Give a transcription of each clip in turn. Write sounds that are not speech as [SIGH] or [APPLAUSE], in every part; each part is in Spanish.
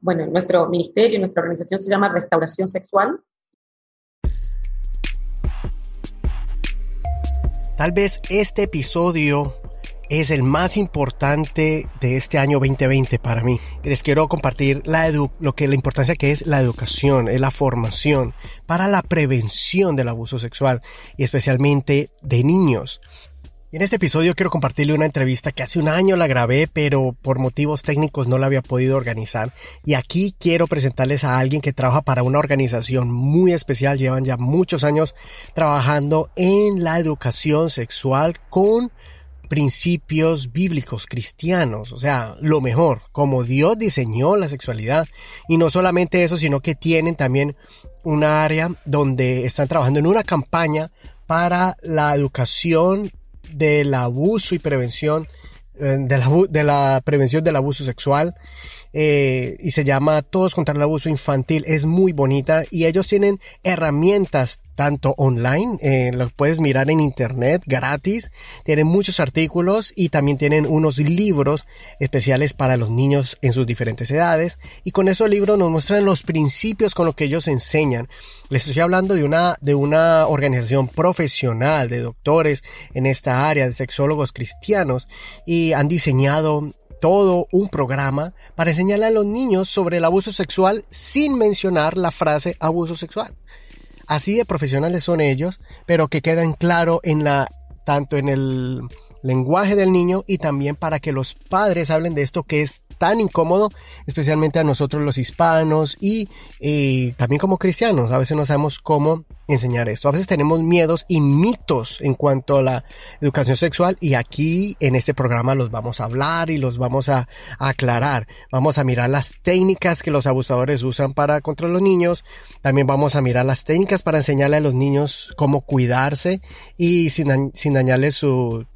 bueno, nuestro ministerio, nuestra organización se llama Restauración Sexual. Tal vez este episodio es el más importante de este año 2020 para mí. Les quiero compartir la lo que la importancia que es la educación, es la formación para la prevención del abuso sexual y especialmente de niños. Y en este episodio quiero compartirle una entrevista que hace un año la grabé, pero por motivos técnicos no la había podido organizar. Y aquí quiero presentarles a alguien que trabaja para una organización muy especial. Llevan ya muchos años trabajando en la educación sexual con principios bíblicos cristianos, o sea, lo mejor, como Dios diseñó la sexualidad. Y no solamente eso, sino que tienen también un área donde están trabajando en una campaña para la educación del abuso y prevención, de la, prevención del abuso sexual. Eh, y se llama Todos contra el abuso infantil. Es muy bonita y ellos tienen herramientas tanto online, eh, los puedes mirar en internet gratis, tienen muchos artículos y también tienen unos libros especiales para los niños en sus diferentes edades y con esos libros nos muestran los principios con los que ellos enseñan. Les estoy hablando de una, de una organización profesional de doctores en esta área, de sexólogos cristianos y han diseñado todo un programa para enseñarle a los niños sobre el abuso sexual sin mencionar la frase abuso sexual. Así de profesionales son ellos, pero que quedan claro en la tanto en el lenguaje del niño y también para que los padres hablen de esto que es tan incómodo, especialmente a nosotros los hispanos y, también como cristianos. A veces no sabemos cómo enseñar esto. A veces tenemos miedos y mitos en cuanto a la educación sexual y aquí en este programa los vamos a hablar y los vamos a, aclarar. Vamos a mirar las técnicas que los abusadores usan para contra los niños. También vamos a mirar las técnicas para enseñarle a los niños cómo cuidarse y sin, sin dañarles su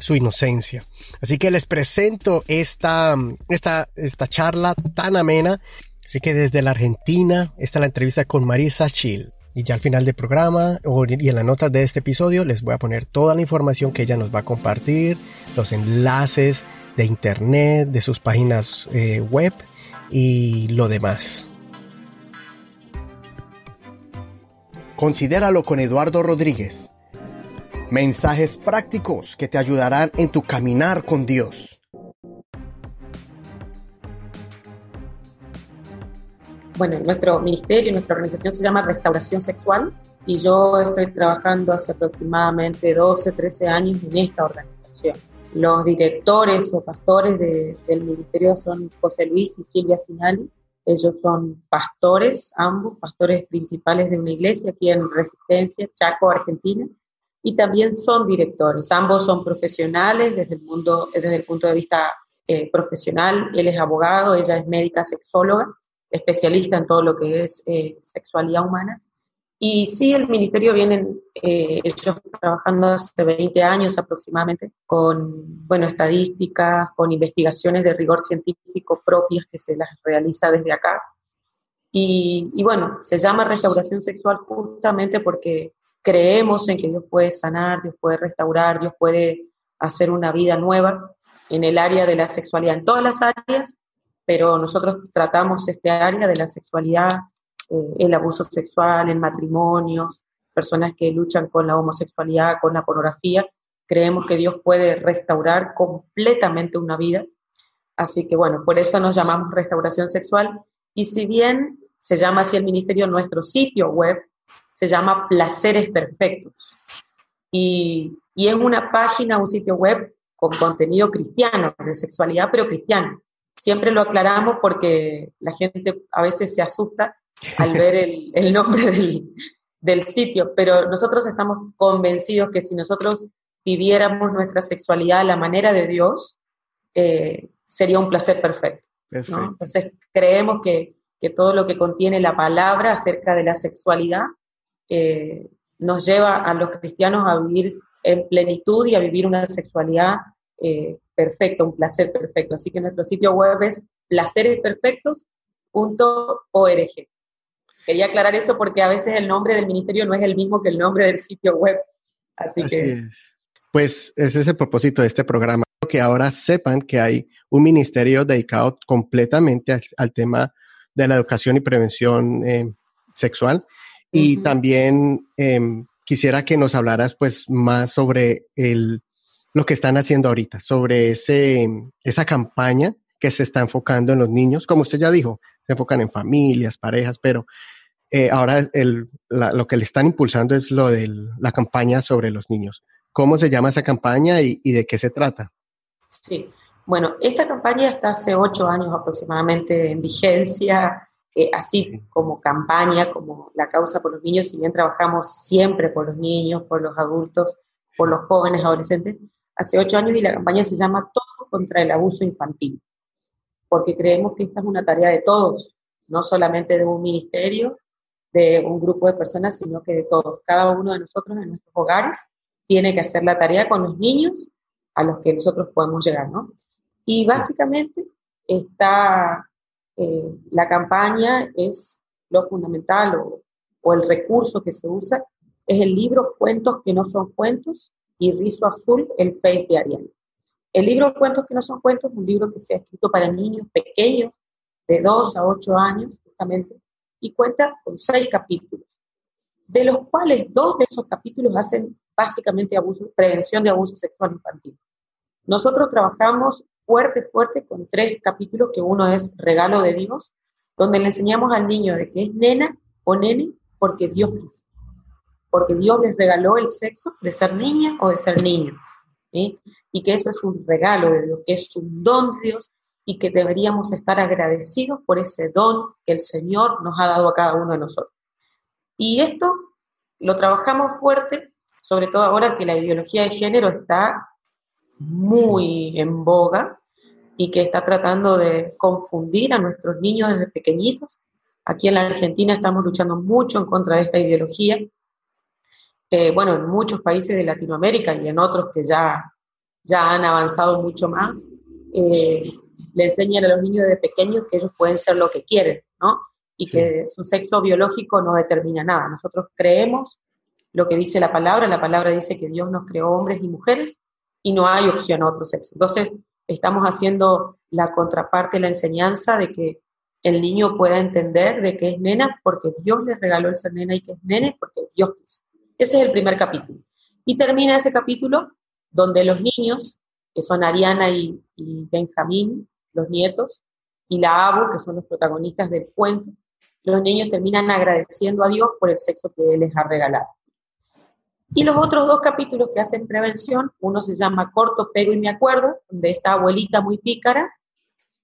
su inocencia. Así que les presento esta, esta, esta charla tan amena. Así que desde la Argentina está la entrevista con Marisa Chill. Y ya al final del programa y en las notas de este episodio les voy a poner toda la información que ella nos va a compartir, los enlaces de internet, de sus páginas eh, web y lo demás. Considéralo con Eduardo Rodríguez Mensajes prácticos que te ayudarán en tu caminar con Dios. Bueno, nuestro ministerio, nuestra organización se llama Restauración Sexual y yo estoy trabajando hace aproximadamente 12, 13 años en esta organización. Los directores o pastores del ministerio son José Luis y Silvia Sinali. Ellos son pastores, ambos, pastores principales de una iglesia aquí en Resistencia, Chaco, Argentina y también son directores. Ambos son profesionales desde el, mundo, desde el punto de vista eh, profesional. Él es abogado, ella es médica sexóloga, especialista en todo lo que es eh, sexualidad humana. Y sí, el ministerio vienen eh, ellos trabajando hace 20 años aproximadamente con, bueno, estadísticas, con investigaciones de rigor científico propias que se las realiza desde acá. Y, y bueno, se llama restauración sexual justamente porque creemos en que Dios puede sanar, Dios puede restaurar, Dios puede hacer una vida nueva en el área de la sexualidad, en todas las áreas, pero nosotros tratamos este área de la sexualidad, eh, el abuso sexual, en matrimonios, personas que luchan con la homosexualidad, con la pornografía. Creemos que Dios puede restaurar completamente una vida. Así que bueno, por eso nos llamamos restauración sexual. Y si bien se llama así el ministerio, nuestro sitio web se llama Placeres Perfectos. Y, y es una página, un sitio web con contenido cristiano, de sexualidad, pero cristiano. Siempre lo aclaramos porque la gente a veces se asusta al ver el, el nombre del, del, sitio, pero nosotros estamos convencidos que si nosotros viviéramos nuestra sexualidad a la manera de Dios, eh, sería un placer perfecto. Entonces creemos que, que todo lo que contiene la palabra acerca de la sexualidad eh, nos lleva a los cristianos a vivir en plenitud y a vivir una sexualidad eh, perfecta, un placer perfecto. Así que nuestro sitio web es placeresperfectos.org. Quería aclarar eso porque a veces el nombre del ministerio no es el mismo que el nombre del sitio web. Así, que... Pues ese es el propósito de este programa, que ahora sepan que hay un ministerio dedicado completamente al, tema de la educación y prevención eh, sexual. Y también em, quisiera que nos hablaras pues más sobre el, lo que están haciendo ahorita, sobre ese, esa campaña que se está enfocando en los niños. Como usted ya dijo, se enfocan en familias, parejas, pero eh, ahora el, lo que le están impulsando es lo de la campaña sobre los niños. ¿Cómo se llama esa campaña y, de qué se trata? Sí, bueno, esta campaña está hace ocho años aproximadamente en vigencia, eh, así como campaña, como la causa por los niños, si bien trabajamos siempre por los niños, por los adultos, por los jóvenes, adolescentes, hace ocho años y la campaña se llama Todo contra el abuso infantil, porque creemos que esta es una tarea de todos, no solamente de un ministerio, de un grupo de personas, sino que de todos. Cada uno de nosotros en nuestros hogares tiene que hacer la tarea con los niños a los que nosotros podemos llegar, ¿no? Y básicamente está, eh, la campaña es lo fundamental o, el recurso que se usa, es el libro Cuentos que no son cuentos y Rizo Azul, el Face de Ariana. El libro Cuentos que no son cuentos es un libro que se ha escrito para niños pequeños de 2 a 8 años, justamente, y cuenta con seis capítulos, de los cuales dos de esos capítulos hacen básicamente abuso, prevención de abuso sexual infantil. Nosotros trabajamos fuerte, fuerte con tres capítulos, que uno es Regalo de Dios, donde le enseñamos al niño de que es nena o nene porque Dios quiso, porque Dios les regaló el sexo de ser niña o de ser niño, y que eso es un regalo de Dios, que es un don de Dios y que deberíamos estar agradecidos por ese don que el Señor nos ha dado a cada uno de nosotros. Y esto lo trabajamos fuerte, sobre todo ahora que la ideología de género está muy en boga y que está tratando de confundir a nuestros niños desde pequeñitos. Aquí en la Argentina estamos luchando mucho en contra de esta ideología. Eh, bueno, en muchos países de Latinoamérica y en otros que ya, ya han avanzado mucho más, eh, le enseñan a los niños desde pequeños que ellos pueden ser lo que quieren, ¿no? Y que su sexo biológico no determina nada. Nosotros creemos lo que dice la palabra, la palabra dice que Dios nos creó hombres y mujeres y no hay opción a otro sexo. Entonces, estamos haciendo la contraparte, la enseñanza de que el niño pueda entender de que es nena porque Dios le regaló el ser nena y que es nene porque Dios quiso. Ese es el primer capítulo. Y termina ese capítulo donde los niños, que son Ariana y, y Benjamín, los nietos, y la Abu, que son los protagonistas del cuento, los niños terminan agradeciendo a Dios por el sexo que Él les ha regalado. Y los otros dos capítulos que hacen prevención, uno se llama Corto, Pego y Me Acuerdo, donde esta abuelita muy pícara,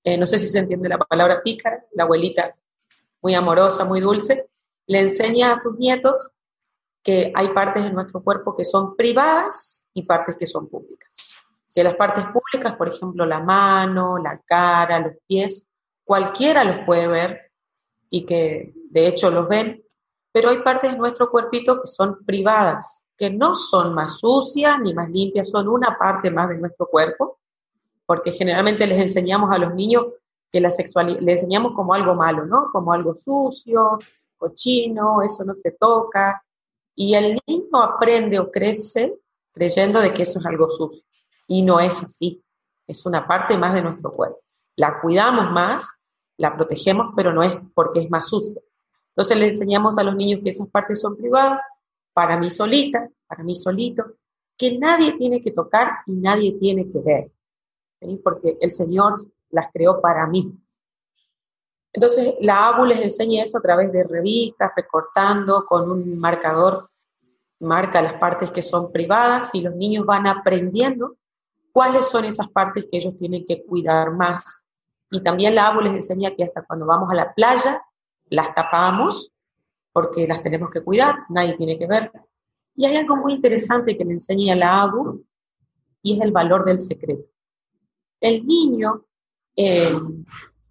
eh, no sé si se entiende la palabra pícara, la abuelita muy amorosa, muy dulce, le enseña a sus nietos que hay partes de nuestro cuerpo que son privadas y partes que son públicas. Si las partes públicas, por ejemplo, la mano, la cara, los pies, cualquiera los puede ver y que de hecho los ven, pero hay partes de nuestro cuerpito que son privadas, que no son más sucias ni más limpias, son una parte más de nuestro cuerpo, porque generalmente les enseñamos a los niños que la sexualidad, les enseñamos como algo malo, ¿no? Como algo sucio, cochino, eso no se toca, y el niño aprende o crece creyendo de que eso es algo sucio. Y no es así. Es una parte más de nuestro cuerpo. La cuidamos más, la protegemos, pero no es porque es más sucia. Entonces le enseñamos a los niños que esas partes son privadas, para mí solita, para mí solito, que nadie tiene que tocar y nadie tiene que ver, porque el Señor las creó para mí. Entonces la ABU les enseña eso a través de revistas, recortando con un marcador, marca las partes que son privadas y los niños van aprendiendo cuáles son esas partes que ellos tienen que cuidar más. Y también la ABU les enseña que hasta cuando vamos a la playa, las tapamos porque las tenemos que cuidar, nadie tiene que ver. Y hay algo muy interesante que le enseña la ABU y es el valor del secreto. El niño, eh,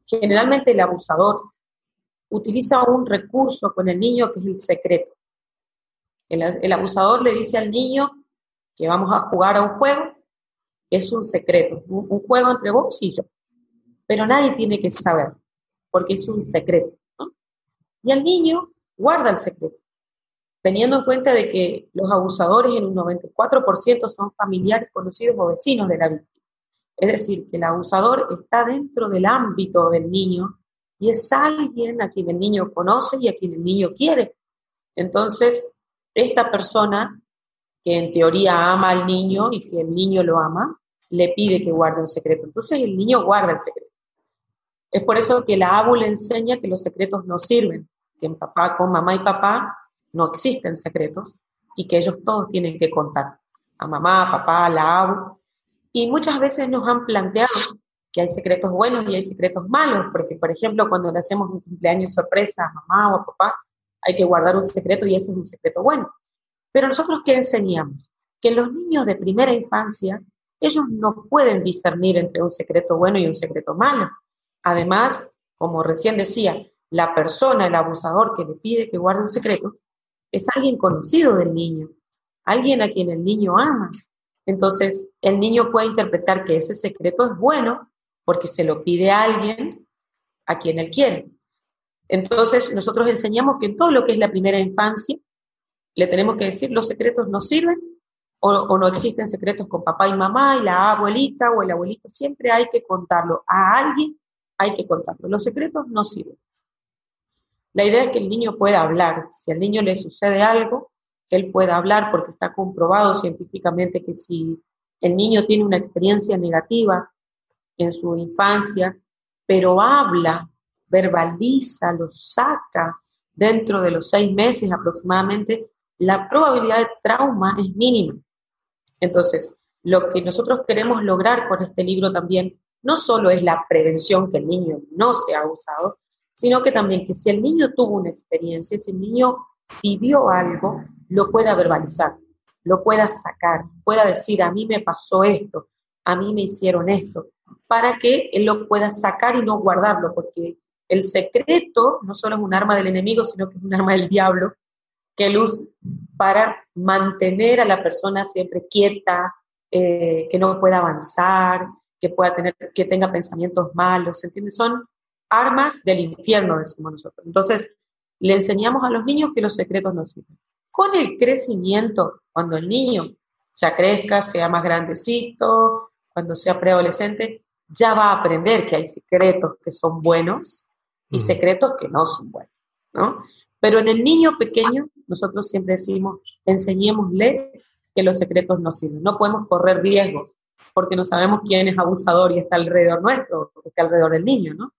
generalmente el abusador, utiliza un recurso con el niño que es el secreto. El, abusador le dice al niño que vamos a jugar a un juego es un secreto, un, juego entre vos y yo. Pero nadie tiene que saber, porque es un secreto. Y el niño guarda el secreto, teniendo en cuenta de que los abusadores en un 94% son familiares, conocidos o vecinos de la víctima. Es decir, que el abusador está dentro del ámbito del niño y es alguien a quien el niño conoce y a quien el niño quiere. Entonces, esta persona que en teoría ama al niño y que el niño lo ama, le pide que guarde un secreto. Entonces el niño guarda el secreto. Es por eso que la ABU le enseña que los secretos no sirven, que en papá, con mamá y papá no existen secretos y que ellos todos tienen que contar. A mamá, papá, la ABU. Y muchas veces nos han planteado que hay secretos buenos y hay secretos malos, porque por ejemplo cuando le hacemos un cumpleaños sorpresa a mamá o a papá, hay que guardar un secreto y ese es un secreto bueno. Pero nosotros qué enseñamos? Que los niños de primera infancia, ellos no pueden discernir entre un secreto bueno y un secreto malo. Además, como recién decía, la persona, el abusador que le pide que guarde un secreto, es alguien conocido del niño, alguien a quien el niño ama. Entonces, el niño puede interpretar que ese secreto es bueno porque se lo pide a alguien a quien él quiere. Entonces, nosotros enseñamos que en todo lo que es la primera infancia, le tenemos que decir los secretos no sirven o, o, no existen secretos con papá y mamá y la abuelita o el abuelito. Siempre hay que contarlo a alguien hay que contarlo. Los secretos no sirven. La idea es que el niño pueda hablar. Si al niño le sucede algo, él pueda hablar porque está comprobado científicamente que si el niño tiene una experiencia negativa en su infancia, pero habla, verbaliza, lo saca dentro de los seis meses aproximadamente, la probabilidad de trauma es mínima. Entonces, lo que nosotros queremos lograr con este libro también no solo es la prevención que el niño no sea abusado, sino que también que si el niño tuvo una experiencia, si el niño vivió algo, lo pueda verbalizar, lo pueda sacar, pueda decir, a mí me pasó esto, a mí me hicieron esto, para que él lo pueda sacar y no guardarlo, porque el secreto no solo es un arma del enemigo, sino que es un arma del diablo que usa para mantener a la persona siempre quieta, eh, que no pueda avanzar, que pueda tener, que tenga pensamientos malos, ¿entiendes? Son armas del infierno, decimos nosotros. Entonces, le enseñamos a los niños que los secretos no sirven. Con el crecimiento, cuando el niño ya crezca, sea más grandecito, cuando sea preadolescente, ya va a aprender que hay secretos que son buenos y secretos que no son buenos, ¿no? Pero en el niño pequeño, nosotros siempre decimos, enseñémosle que los secretos no sirven. No podemos correr riesgos porque no sabemos quién es abusador y está alrededor nuestro, está alrededor del niño, ¿no?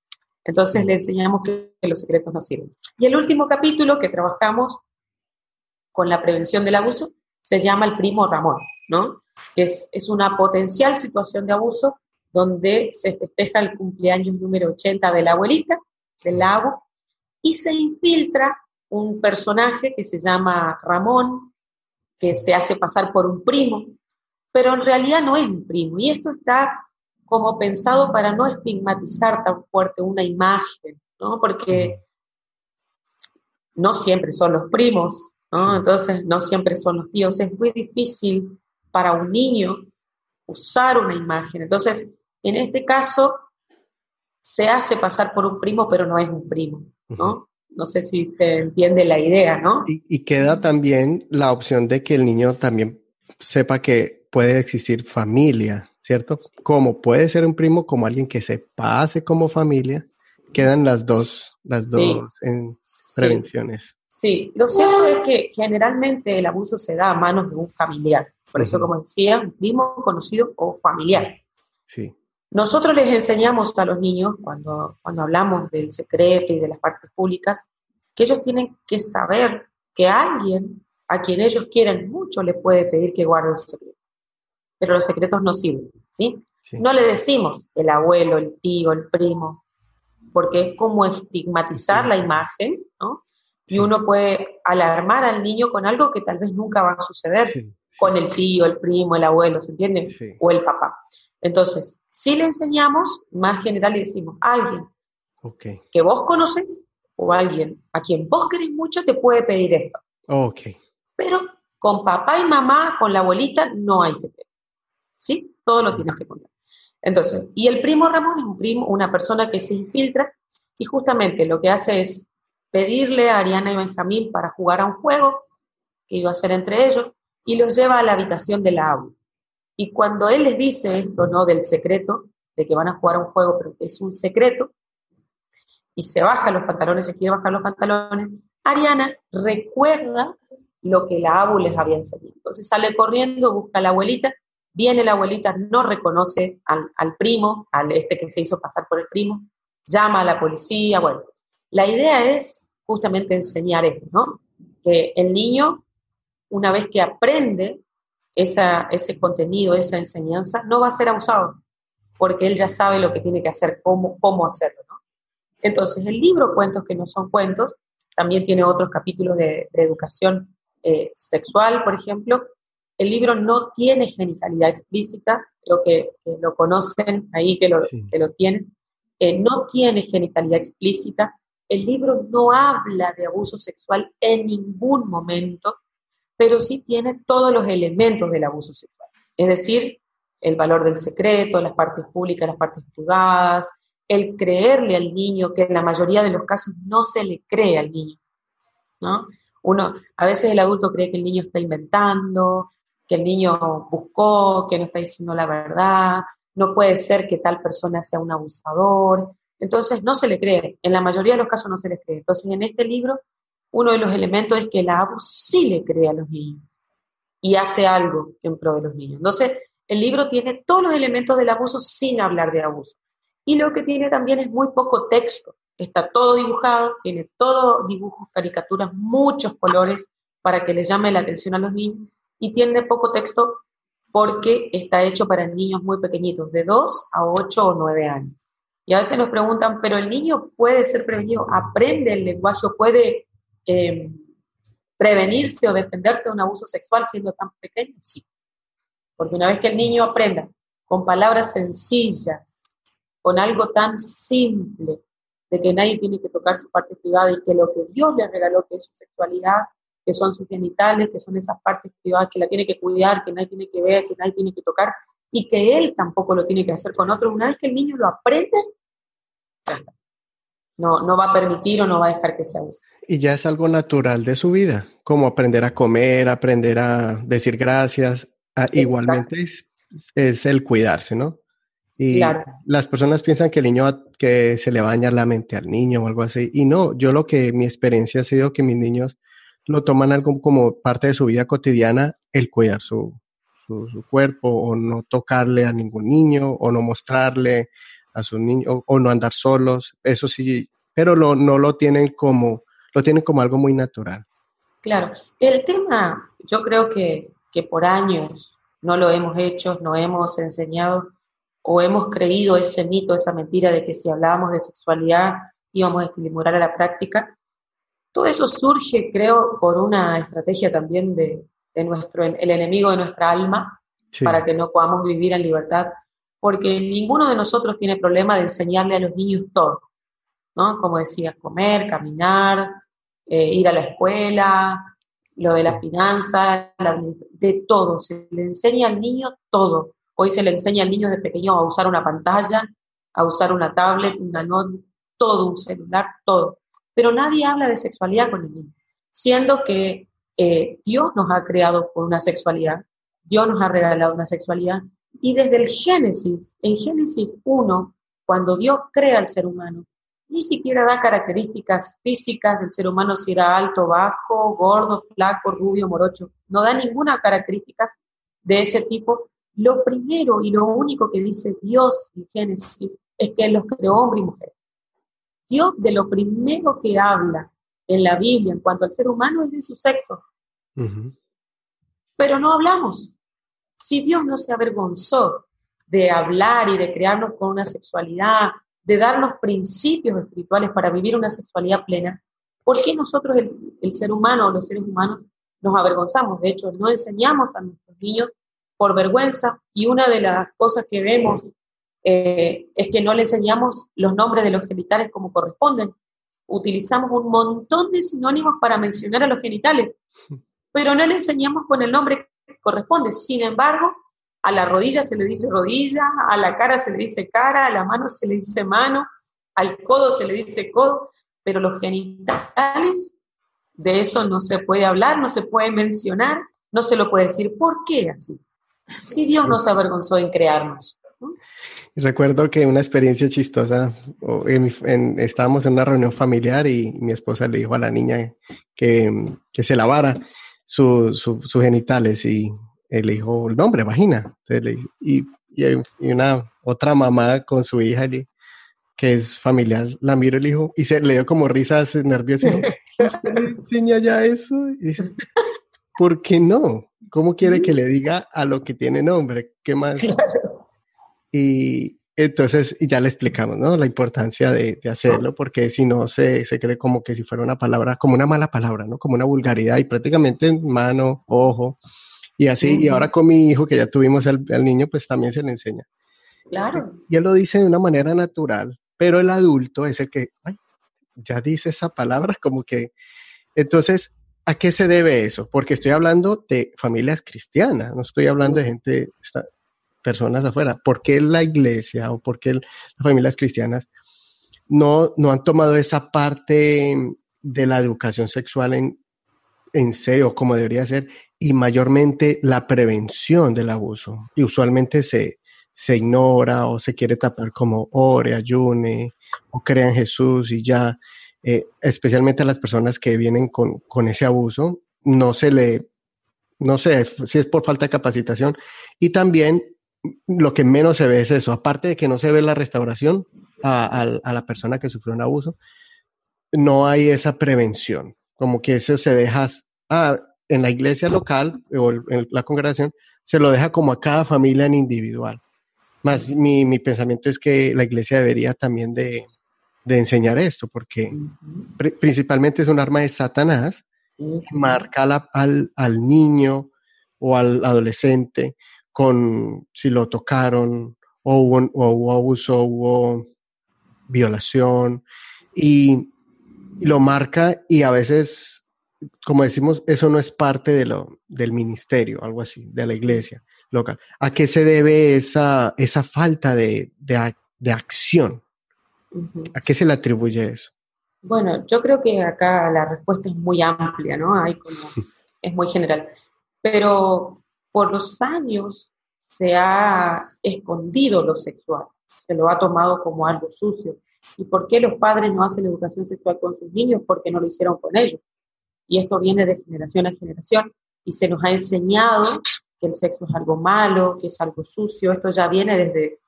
Entonces le enseñamos que, los secretos no sirven. Y el último capítulo que trabajamos con la prevención del abuso se llama el primo Ramón, ¿no? Es, es una potencial situación de abuso donde se festeja el cumpleaños número 80 de la abuelita, del lago, y se infiltra un personaje que se llama Ramón, que se hace pasar por un primo, pero en realidad no es mi primo. Y esto está como pensado para no estigmatizar tan fuerte una imagen, ¿no? Porque no siempre son los primos, ¿no? Entonces no siempre son los tíos. Es muy difícil para un niño usar una imagen. Entonces, en este caso, se hace pasar por un primo, pero no es un primo, ¿no? No sé si se entiende la idea, ¿no? Y, y, queda también la opción de que el niño también sepa que puede existir familia, ¿cierto? Como puede ser un primo, como alguien que se pase como familia, quedan las dos, las dos en prevenciones. Sí, lo cierto es que generalmente el abuso se da a manos de un familiar. Por eso, como decía, un primo conocido o familiar. Sí. Nosotros les enseñamos a los niños, cuando, cuando hablamos del secreto y de las partes públicas, que ellos tienen que saber que alguien a quien ellos quieren mucho le puede pedir que guarde el secreto pero los secretos no sirven, ¿sí? No le decimos el abuelo, el tío, el primo, porque es como estigmatizar la imagen, ¿no? Y uno puede alarmar al niño con algo que tal vez nunca va a suceder con el tío, el primo, el abuelo, ¿se entiende? O el papá. Entonces, si le enseñamos, más general le decimos, alguien que vos conoces o alguien a quien vos querés mucho te puede pedir esto. Okay. Pero con papá y mamá, con la abuelita, no hay secreto. ¿Sí? Todo lo tienes que contar. Entonces, y el primo Ramón es un primo, una persona que se infiltra y justamente lo que hace es pedirle a Ariana y Benjamín para jugar a un juego que iba a hacer entre ellos y los lleva a la habitación de la aula. Y cuando él les dice esto, ¿no? Del secreto, de que van a jugar un juego, pero es un secreto, y se baja los pantalones, se quiere bajar los pantalones, Ariana recuerda lo que la abu les había enseñado. Entonces sale corriendo, busca a la abuelita, viene la abuelita, no reconoce al, primo, al este que se hizo pasar por el primo, llama a la policía, bueno. La idea es justamente enseñar esto, ¿no? Que el niño, una vez que aprende esa, ese contenido, esa enseñanza, no va a ser abusado, porque él ya sabe lo que tiene que hacer, cómo, cómo hacerlo. Entonces, el libro Cuentos que no son cuentos también tiene otros capítulos de, educación eh, sexual, por ejemplo. El libro no tiene genitalidad explícita, creo que, lo conocen ahí, que lo, que lo tienen. Eh, no tiene genitalidad explícita. El libro no habla de abuso sexual en ningún momento, pero sí tiene todos los elementos del abuso sexual. Es decir, el valor del secreto, las partes públicas, las partes privadas, el creerle al niño, que en la mayoría de los casos no se le cree al niño, ¿no? Uno, a veces el adulto cree que el niño está inventando, que el niño buscó, que no está diciendo la verdad, no puede ser que tal persona sea un abusador, entonces no se le cree, en la mayoría de los casos no se le cree. Entonces en este libro uno de los elementos es que la ABU sí le cree a los niños y hace algo en pro de los niños. Entonces el libro tiene todos los elementos del abuso sin hablar de abuso. Y lo que tiene también es muy poco texto. Está todo dibujado, tiene todo dibujos, caricaturas, muchos colores para que le llame la atención a los niños. Y tiene poco texto porque está hecho para niños muy pequeñitos, de 2 a 8 o 9 años. Y a veces nos preguntan, ¿pero el niño puede ser prevenido? ¿Aprende el lenguaje? ¿Puede eh, prevenirse o defenderse de un abuso sexual siendo tan pequeño? Sí. Porque una vez que el niño aprenda con palabras sencillas, con algo tan simple de que nadie tiene que tocar su parte privada y que lo que Dios le regaló, que es su sexualidad, que son sus genitales, que son esas partes privadas que la tiene que cuidar, que nadie tiene que ver, que nadie tiene que tocar, y que él tampoco lo tiene que hacer con otro. Una vez que el niño lo aprende, no, no va a permitir o no va a dejar que se use. Y ya es algo natural de su vida, como aprender a comer, aprender a decir gracias. Ah, igualmente es, es, el cuidarse, ¿no? Y las personas piensan que el niño, que se le va a dañar la mente al niño o algo así. Y no, yo lo que mi experiencia ha sido que mis niños lo toman algo como parte de su vida cotidiana, el cuidar su, su, cuerpo o no tocarle a ningún niño o no mostrarle a su niño o, no andar solos. Eso sí, pero lo, no lo tienen como, lo tienen como algo muy natural. Claro, el tema, yo creo que, que por años no lo hemos hecho, no hemos enseñado o hemos creído ese mito, esa mentira de que si hablábamos de sexualidad íbamos a estimular a la práctica. Todo eso surge, creo, por una estrategia también de, nuestro, el enemigo de nuestra alma, para que no podamos vivir en libertad, porque ninguno de nosotros tiene problema de enseñarle a los niños todo, ¿no? Como decía, comer, caminar, eh, ir a la escuela, lo de las finanzas, de todo, se le enseña al niño todo. Hoy se le enseña al niño de pequeño a usar una pantalla, a usar una tablet, una notebook, todo, un celular, todo. Pero nadie habla de sexualidad con el niño, siendo que eh, Dios nos ha creado por una sexualidad, Dios nos ha regalado una sexualidad, y desde el Génesis, en Génesis 1, cuando Dios crea al ser humano, ni siquiera da características físicas del ser humano, si era alto, bajo, gordo, flaco, rubio, morocho, no da ninguna característica de ese tipo, lo primero y lo único que dice Dios en Génesis es que los creó hombre y mujer. Dios de lo primero que habla en la Biblia en cuanto al ser humano es de su sexo. Pero no hablamos. Si Dios no se avergonzó de hablar y de crearnos con una sexualidad, de darnos principios espirituales para vivir una sexualidad plena, ¿por qué nosotros, el, el ser humano o los seres humanos, nos avergonzamos? De hecho, no enseñamos a nuestros niños por vergüenza y una de las cosas que vemos eh, es que no le enseñamos los nombres de los genitales como corresponden. Utilizamos un montón de sinónimos para mencionar a los genitales, pero no le enseñamos con el nombre que corresponde. Sin embargo, a la rodilla se le dice rodilla, a la cara se le dice cara, a la mano se le dice mano, al codo se le dice codo, pero los genitales, de eso no se puede hablar, no se puede mencionar, no se lo puede decir. ¿Por qué así? Sí, Dios no se avergonzó en crearnos. Recuerdo que una experiencia chistosa, estábamos en una reunión familiar y mi esposa le dijo a la niña que, se lavara sus genitales y él le dijo el nombre, vagina. y, y, una otra mamá con su hija que es familiar, la miro y le dijo, y se le dio como risas nerviosas. [LAUGHS] enseña ya eso? Y dice, ¿por qué no? ¿Cómo quiere que le diga a lo que tiene nombre? ¿Qué más? Y entonces ya le explicamos, ¿no? La importancia de, hacerlo, porque si no se, se, cree como que si fuera una palabra, como una mala palabra, ¿no? Como una vulgaridad y prácticamente en mano, ojo. Y así, y ahora con mi hijo, que ya tuvimos al, niño, pues también se le enseña. Claro. Y él lo dice de una manera natural, pero el adulto es el que, ay, ya dice esa palabra, [LAUGHS] como que. Entonces, ¿a qué se debe eso? Porque estoy hablando de familias cristianas, no estoy hablando de gente, personas afuera. ¿Por qué la iglesia o por qué las familias cristianas no, no han tomado esa parte de la educación sexual en, en serio como debería ser y mayormente la prevención del abuso? Y usualmente se, se ignora o se quiere tapar como ore, ayune o crea en Jesús y ya, eh, especialmente a las personas que vienen con, con ese abuso, no se le, no sé si es por falta de capacitación y también lo que menos se ve es eso, aparte de que no se ve la restauración a, la persona que sufrió un abuso, no hay esa prevención, como que eso se deja ah, en la iglesia local o en la congregación, se lo deja como a cada familia en individual. Más mi, mi pensamiento es que la iglesia debería también de, de enseñar esto, porque principalmente es un arma de Satanás, marca al, al niño o al adolescente con si lo tocaron o hubo, abuso, hubo violación y, lo marca y a veces, como decimos, eso no es parte de lo, del ministerio, algo así, de la iglesia local. ¿A qué se debe esa, esa falta de, de, acción? ¿A qué se le atribuye eso? Bueno, yo creo que acá la respuesta es muy amplia, ¿no? Hay como, [LAUGHS] es muy general. Pero por los años se ha escondido lo sexual, se lo ha tomado como algo sucio. ¿Y por qué los padres no hacen educación sexual con sus niños? Porque no lo hicieron con ellos. Y esto viene de generación a generación y se nos ha enseñado que el sexo es algo malo, que es algo sucio. Esto ya viene desde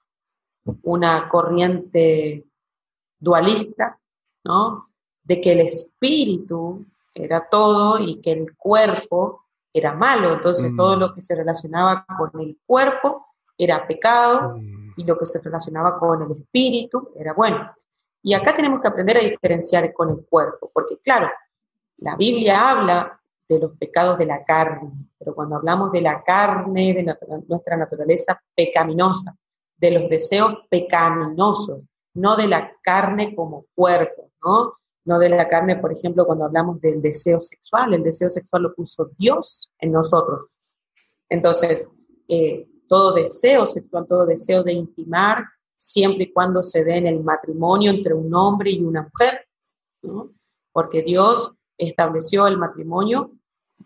una corriente dualista, ¿no? De que el espíritu era todo y que el cuerpo era malo, entonces todo mm. lo que se relacionaba con el cuerpo era pecado mm. y lo que se relacionaba con el espíritu era bueno. Y acá tenemos que aprender a diferenciar con el cuerpo, porque claro, la Biblia habla de los pecados de la carne, pero cuando hablamos de la carne, de nuestra naturaleza pecaminosa, de los deseos pecaminosos, no de la carne como cuerpo, ¿no? No de la carne, por ejemplo, cuando hablamos del deseo sexual, el deseo sexual lo puso Dios en nosotros. Entonces, eh, todo deseo sexual, todo deseo de intimar, siempre y cuando se dé en el matrimonio entre un hombre y una mujer, ¿no? porque Dios estableció el matrimonio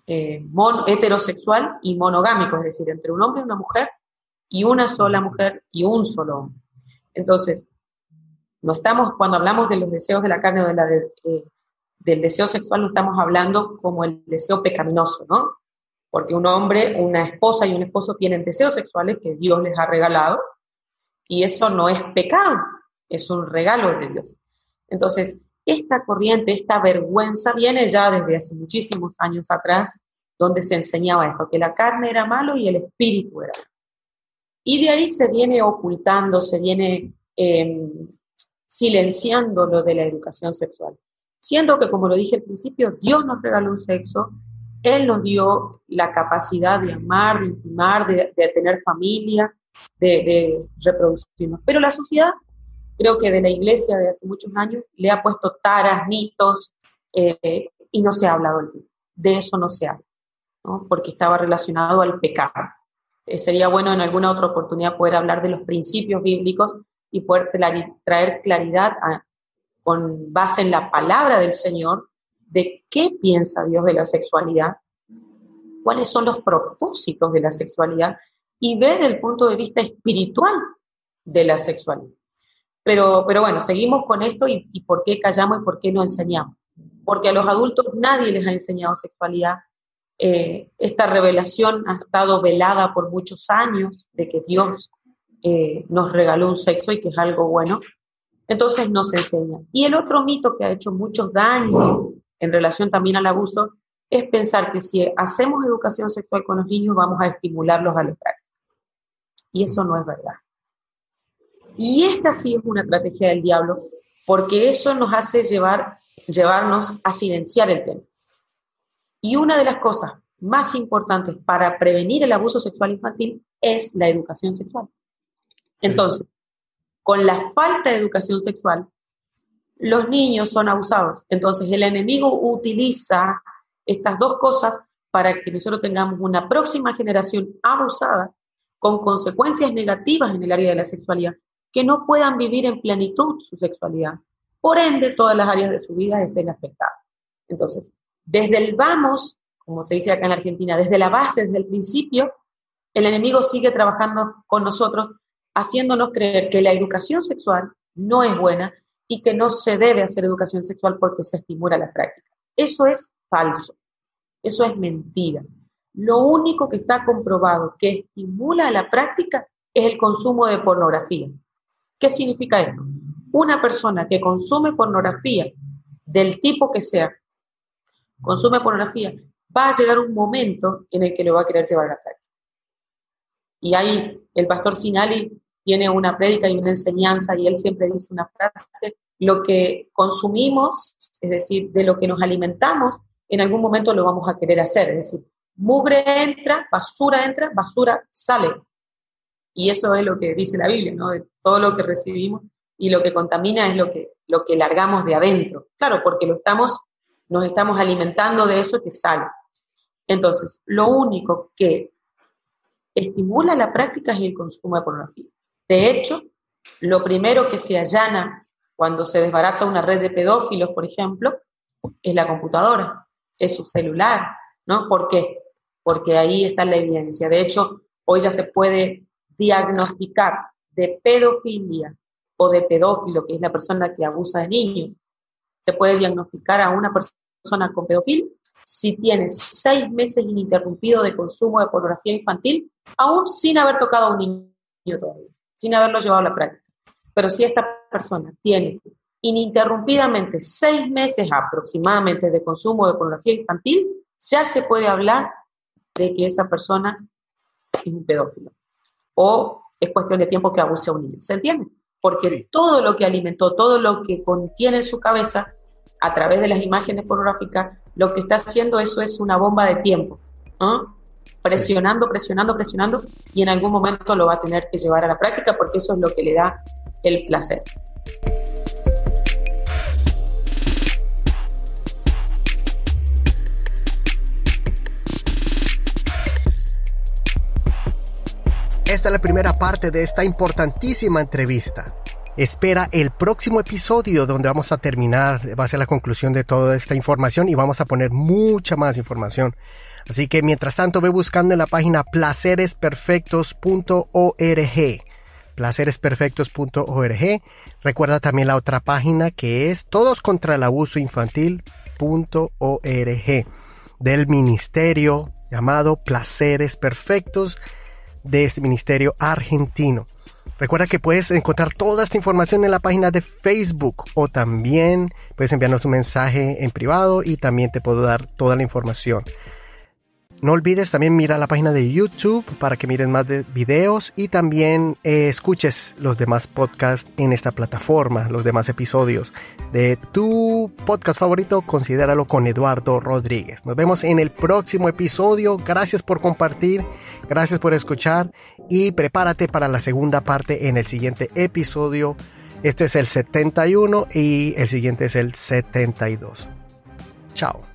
eh, heterosexual y monogámico, es decir, entre un hombre y una mujer, y una sola mujer y un solo hombre. Entonces, no estamos, cuando hablamos de los deseos de la carne o de la eh, del deseo sexual, no estamos hablando como el deseo pecaminoso, ¿no? Porque un hombre, una esposa y un esposo tienen deseos sexuales que Dios les ha regalado y eso no es pecado, es un regalo de Dios. Entonces, esta corriente, esta vergüenza viene ya desde hace muchísimos años atrás, donde se enseñaba esto, que la carne era malo y el espíritu era malo. Y de ahí se viene ocultando, se viene eh, silenciando lo de la educación sexual. Siendo que, como lo dije al principio, Dios nos regaló un sexo, Él nos dio la capacidad de amar, de intimar, de, tener familia, de, reproducirnos. Pero la sociedad, creo que de la iglesia de hace muchos años, le ha puesto taras, mitos, eh, y no se ha hablado de, de eso no se habla, ¿no? porque estaba relacionado al pecado. Eh, sería bueno en alguna otra oportunidad poder hablar de los principios bíblicos y poder traer claridad con base en la palabra del Señor de qué piensa Dios de la sexualidad, cuáles son los propósitos de la sexualidad y ver el punto de vista espiritual de la sexualidad. Pero, pero bueno, seguimos con esto y, por qué callamos y por qué no enseñamos. Porque a los adultos nadie les ha enseñado sexualidad. Eh, esta revelación ha estado velada por muchos años de que Dios eh, nos regaló un sexo y que es algo bueno. Entonces no se enseña. Y el otro mito que ha hecho mucho daño en relación también al abuso es pensar que si hacemos educación sexual con los niños vamos a estimularlos a la. Y eso no es verdad. Y esta sí es una estrategia del diablo, porque eso nos hace llevar, llevarnos a silenciar el tema. Y una de las cosas más importantes para prevenir el abuso sexual infantil es la educación sexual. Entonces, con la falta de educación sexual, los niños son abusados. Entonces, el enemigo utiliza estas dos cosas para que nosotros tengamos una próxima generación abusada con consecuencias negativas en el área de la sexualidad, que no puedan vivir en plenitud su sexualidad. Por ende, todas las áreas de su vida estén afectadas. Entonces, desde el vamos, como se dice acá en Argentina, desde la base, desde el principio, el enemigo sigue trabajando con nosotros, haciéndonos creer que la educación sexual no es buena y que no se debe hacer educación sexual porque se estimula la práctica. Eso es falso, eso es mentira. Lo único que está comprobado que estimula la práctica es el consumo de pornografía. ¿Qué significa esto? Una persona que consume pornografía del tipo que sea, consume pornografía, va a llegar un momento en el que lo va a querer llevar a la práctica. Y ahí el pastor Sinali tiene una prédica y una enseñanza y él siempre dice una frase, lo que consumimos, es decir, de lo que nos alimentamos, en algún momento lo vamos a querer hacer. Es decir, mugre entra, basura entra, basura sale. Y eso es lo que dice la Biblia, ¿no? Todo lo que recibimos y lo que contamina es lo que, lo que largamos de adentro. Claro, porque lo estamos, nos estamos alimentando de eso que sale. Entonces, lo único que estimula la práctica es el consumo de pornografía. De hecho, lo primero que se allana cuando se desbarata una red de pedófilos, por ejemplo, es la computadora, es su celular, ¿no? ¿Por qué? Porque ahí está la evidencia. De hecho, hoy ya se puede diagnosticar de pedofilia o de pedófilo, que es la persona que abusa de niños. Se puede diagnosticar a una persona con pedofilia si tiene seis meses ininterrumpido de consumo de pornografía infantil, aún sin haber tocado a un niño todavía, sin haberlo llevado a la práctica. Pero si esta persona tiene ininterrumpidamente seis meses aproximadamente de consumo de pornografía infantil, ya se puede hablar de que esa persona es un pedófilo. O es cuestión de tiempo que abuse a un niño. ¿Se entiende? Porque todo lo que alimentó, todo lo que contiene en su cabeza, a través de las imágenes pornográficas, lo que está haciendo eso es una bomba de tiempo. Presionando, presionando, presionando, y en algún momento lo va a tener que llevar a la práctica porque eso es lo que le da el placer. Esta es la primera parte de esta importantísima entrevista. Espera el próximo episodio donde vamos a terminar, va a ser la conclusión de toda esta información y vamos a poner mucha más información. Así que mientras tanto ve buscando en la página placeresperfectos.org placeresperfectos.org. Recuerda también la otra página que es todos contra el abuso infantil.org del ministerio llamado Placeres Perfectos de este ministerio argentino. Recuerda que puedes encontrar toda esta información en la página de Facebook o también puedes enviarnos un mensaje en privado y también te puedo dar toda la información. No olvides también mirar la página de YouTube para que mires más de videos y también eh, escuches los demás podcasts en esta plataforma, los demás episodios de tu podcast favorito, considéralo con Eduardo Rodríguez. Nos vemos en el próximo episodio. Gracias por compartir, gracias por escuchar y prepárate para la segunda parte en el siguiente episodio. Este es el 71 y el siguiente es el 72. Chao.